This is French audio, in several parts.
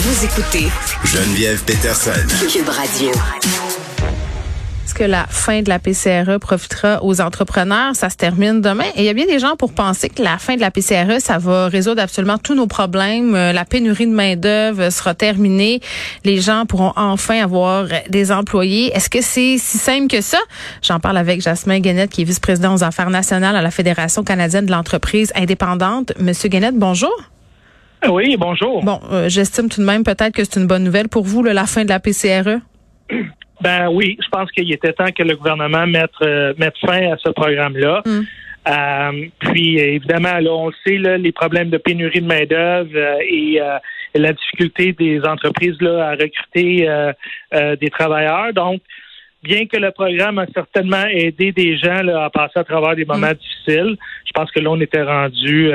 Vous écoutez Geneviève Peterson. Cube Radio. Est-ce que la fin de la PCRE profitera aux entrepreneurs? Ça se termine demain. Et il y a bien des gens pour penser que la fin de la PCRE, ça va résoudre absolument tous nos problèmes. Euh, La pénurie de main-d'œuvre sera terminée. Les gens pourront enfin avoir des employés. Est-ce que c'est si simple que ça? J'en parle avec Jasmin Guenette, qui est vice-président aux affaires nationales à la Fédération canadienne de l'entreprise indépendante. Monsieur Guenette, bonjour. Oui, bonjour. Bon, euh, j'estime tout de même peut-être que c'est une bonne nouvelle pour vous, là, la fin de la PCRE. Ben oui, je pense qu'il était temps que le gouvernement mette, euh, mette fin à ce programme-là. Mm. Euh, puis évidemment, là, on le sait, là, les problèmes de pénurie de main-d'œuvre et la difficulté des entreprises là, à recruter des travailleurs. Donc, bien que le programme a certainement aidé des gens là, à passer à travers des moments difficiles, je pense que là, on était rendu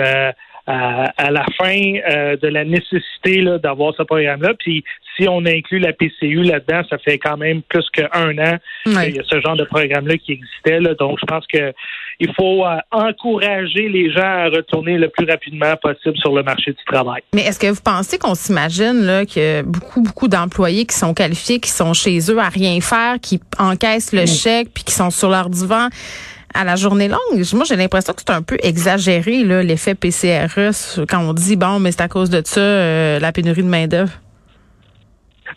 à, à la fin euh, de la nécessité là, d'avoir ce programme-là. Puis si on inclut la PCU là-dedans, ça fait quand même plus qu'un an Ouais. qu'il y a ce genre de programme-là qui existait. Là. Donc, je pense que il faut euh, encourager les gens à retourner le plus rapidement possible sur le marché du travail. Mais est-ce que vous pensez qu'on s'imagine là que beaucoup beaucoup d'employés qui sont qualifiés, qui sont chez eux à rien faire, qui encaissent le chèque puis qui sont sur leur divan à la journée longue Moi, j'ai l'impression que c'est un peu exagéré là l'effet PCRE quand on dit bon, mais c'est à cause de ça euh, la pénurie de main d'œuvre.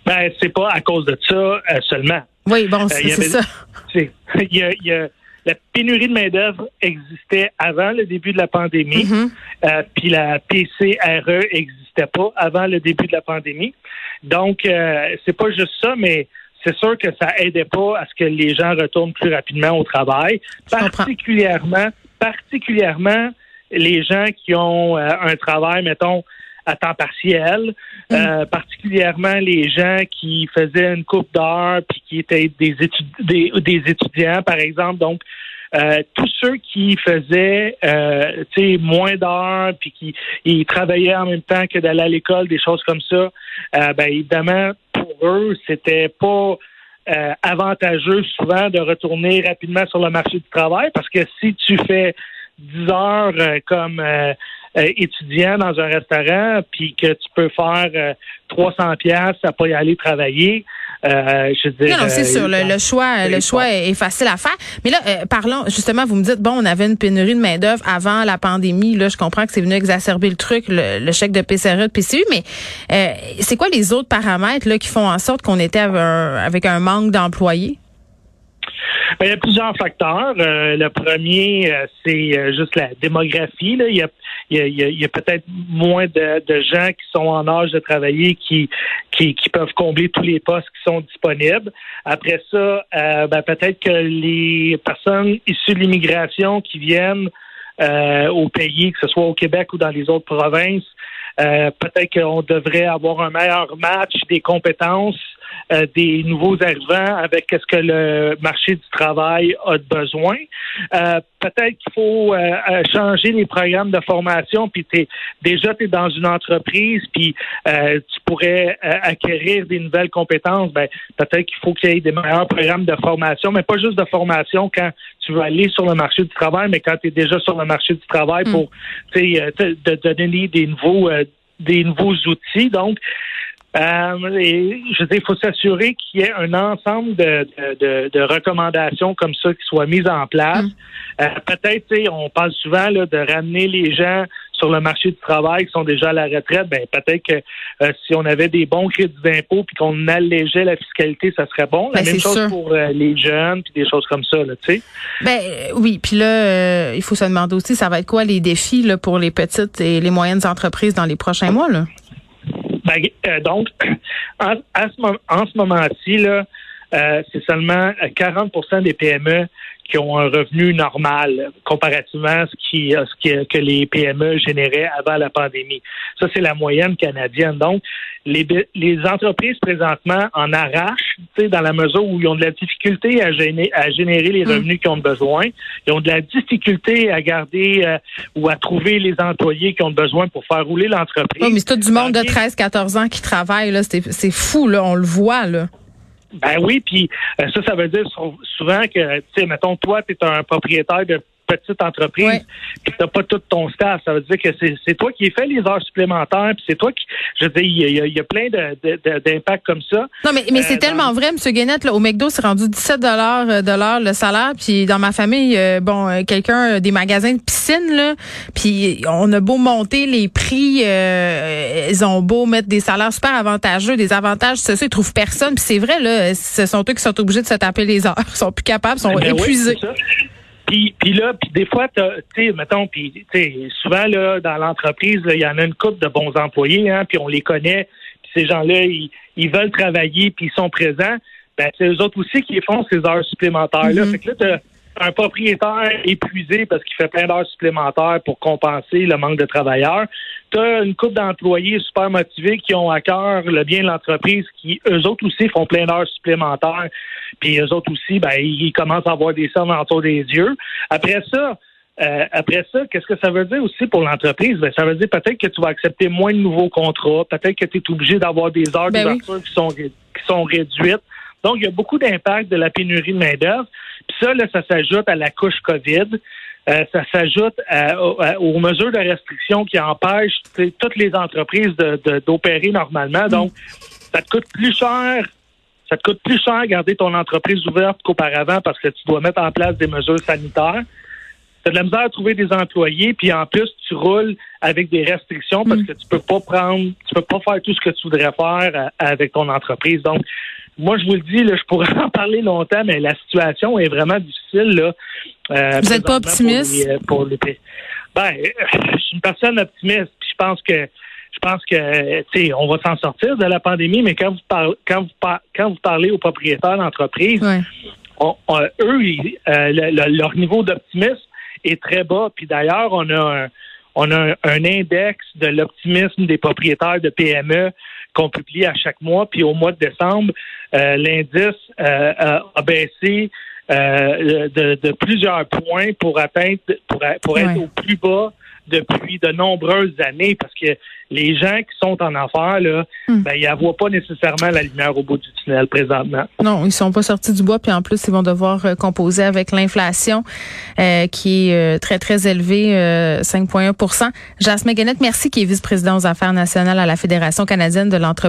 Ben, c'est pas à cause de ça euh, seulement. Oui, bon, Euh, c'est ça. Il y a, il y a- la pénurie de main-d'œuvre existait avant le début de la pandémie, Mhm. euh, puis la PCRE existait pas avant le début de la pandémie. Donc, c'est pas juste ça, mais c'est sûr que ça aidait pas à ce que les gens retournent plus rapidement au travail, particulièrement, particulièrement les gens qui ont euh, un travail, mettons, à temps partiel, euh, particulièrement les gens qui faisaient une coupe d'heures puis qui étaient des, des, des étudiants, par exemple. Donc, euh, tous ceux qui faisaient euh, moins d'heures puis qui ils travaillaient en même temps que d'aller à l'école, des choses comme ça, euh, ben évidemment, c'était pas euh, avantageux souvent de retourner rapidement sur le marché du travail parce que si tu fais 10 heures euh, comme euh, euh, étudiant dans un restaurant, puis que tu peux faire euh, 300 pièces à pas y aller travailler, euh, je veux dire, Non, non, c'est euh, sûr. Le, le choix, c'est le choix est facile à faire. Mais là, euh, parlons justement. Vous me dites bon, on avait une pénurie de main d'œuvre avant la pandémie. Là, je comprends que c'est venu exacerber le truc, le, le chèque de PCRE, de PCU. Mais euh, c'est quoi les autres paramètres là qui font en sorte qu'on était avec un, avec un manque d'employés? Ben, il y a plusieurs facteurs. Euh, le premier, euh, c'est euh, juste la démographie. Là. Il y a, il y a- a peut-être moins de, de gens qui sont en âge de travailler qui, qui, qui peuvent combler tous les postes qui sont disponibles. Après ça, euh, ben, peut-être que les personnes issues de l'immigration qui viennent euh, au pays, que ce soit au Québec ou dans les autres provinces, euh, peut-être qu'on devrait avoir un meilleur match des compétences euh, des nouveaux arrivants avec ce que le marché du travail a de besoin. Euh, peut-être qu'il faut euh, euh, changer les programmes de formation, puis t'es, déjà tu es dans une entreprise, puis euh, tu pourrais euh, acquérir des nouvelles compétences. Ben, peut-être qu'il faut qu'il y ait des meilleurs programmes de formation, mais pas juste de formation quand tu veux aller sur le marché du travail, mais quand tu es déjà sur le marché du travail Mm. pour euh, te- de, donner des nouveaux euh, des nouveaux outils. Donc, euh, et, je veux dire, il faut s'assurer qu'il y ait un ensemble de, de, de- recommandations comme ça qui soient mises en place. Mm. Euh, Peut-être, on parle souvent là, de ramener les gens sur le marché du travail qui sont déjà à la retraite. Ben peut-être que euh, si on avait des bons crédits d'impôt puis qu'on allégeait la fiscalité, ça serait bon. La Ben, même chose sûr. pour euh, les jeunes puis des choses comme ça, là, tu sais. Ben oui, puis là, euh, il faut se demander aussi, ça va être quoi les défis là, pour les petites et les moyennes entreprises dans les prochains mois là? Ben, euh, donc, en, en ce moment-ci, euh, c'est seulement 40% des PME qui ont un revenu normal comparativement à ce qui, à ce qui- que les PME généraient avant la pandémie. Ça, c'est la moyenne canadienne. Donc, les, les entreprises présentement en arrachent, tu sais, dans la mesure où ils ont de la difficulté à, géné- à générer les Mm. revenus qu'ils ont besoin. Ils ont de la difficulté à garder euh, ou à trouver les employés qui ont besoin pour faire rouler l'entreprise. Oh, mais c'est tout du monde de Ok. 13-14 ans qui travaille là, c'est c'est fou là, on le voit là. Ben oui, puis euh, ça, ça veut dire sou- souvent que, tu sais, mettons, toi, tu es un propriétaire de petite entreprise, que tu n'as pas tout ton staff. Ça veut dire que c'est toi qui fait les heures supplémentaires, puis c'est toi qui, je veux dire, il y, a, plein d'impacts comme ça. Non, mais, mais c'est euh, tellement vrai, M. Guénette, là, au McDo, c'est rendu 17 dollars euh, de l'heure le salaire, puis dans ma famille, euh, bon, quelqu'un des magasins de piscine, là, puis on a beau monter les prix, ils ont beau mettre des salaires super avantageux, des avantages sociaux, ils trouvent personne, puis c'est vrai, là, ce sont eux qui sont obligés de se taper les heures, ils sont plus capables, ils sont ben épuisés. Puis, puis là, puis des fois, tu sais, mettons, puis souvent là, dans l'entreprise, il y en a une couple de bons employés, hein, puis on les connaît. Puis ces gens-là, ils, veulent travailler, puis ils sont présents. Ben, c'est eux autres aussi qui font ces heures supplémentaires là. Mm-hmm. Fait que là, un propriétaire épuisé parce qu'il fait plein d'heures supplémentaires pour compenser le manque de travailleurs. Tu as une couple d'employés super motivés qui ont à cœur le bien de l'entreprise, qui eux autres aussi font plein d'heures supplémentaires. Puis eux autres aussi, ben, ils commencent à avoir des cernes autour des yeux. Après ça, euh, après ça, qu'est-ce que ça veut dire aussi pour l'entreprise? Ben, ça veut dire peut-être que tu vas accepter moins de nouveaux contrats, peut-être que tu es obligé d'avoir des heures ben d'ouverture qui, sont, qui sont réduites. Donc, il y a beaucoup d'impact de la pénurie de main-d'œuvre. Puis ça, là, ça s'ajoute à la couche COVID. Euh, ça s'ajoute aux mesures de restriction qui empêchent toutes les entreprises d'opérer normalement. Donc, ça te coûte plus cher. Ça te coûte plus cher garder ton entreprise ouverte qu'auparavant parce que tu dois mettre en place des mesures sanitaires. Tu as de la misère à trouver des employés, puis en plus, tu roules avec des restrictions parce mm. que tu peux pas prendre, tu peux pas faire tout ce que tu voudrais faire euh, avec ton entreprise. Donc, moi, je vous le dis, là, je pourrais en parler longtemps, mais la situation est vraiment difficile. Là, euh, vous n'êtes pas optimiste? Pour les, ben, je suis une personne optimiste. Puis je pense que je pense que tu sais, on va s'en sortir de la pandémie, mais quand vous parlez quand vous quand vous parlez aux propriétaires d'entreprise, eux, euh, leur niveau d'optimisme est très bas. Puis d'ailleurs, on a un, on a un index de l'optimisme des propriétaires de PME qu'on publie à chaque mois. Puis au mois de décembre, euh, l'indice euh, a baissé euh, de, plusieurs points pour atteindre, pour, pour être au plus bas depuis de nombreuses années parce que les gens qui sont en affaires, là, hmm. ben, ils ne voient pas nécessairement la lumière au bout du tunnel présentement. Non, ils sont pas sortis du bois, puis en plus, ils vont devoir euh, composer avec l'inflation euh, qui est euh, très, très élevée, 5,1% Jasmine Guenette, merci, qui est vice-président aux affaires nationales à la Fédération canadienne de l'entreprise.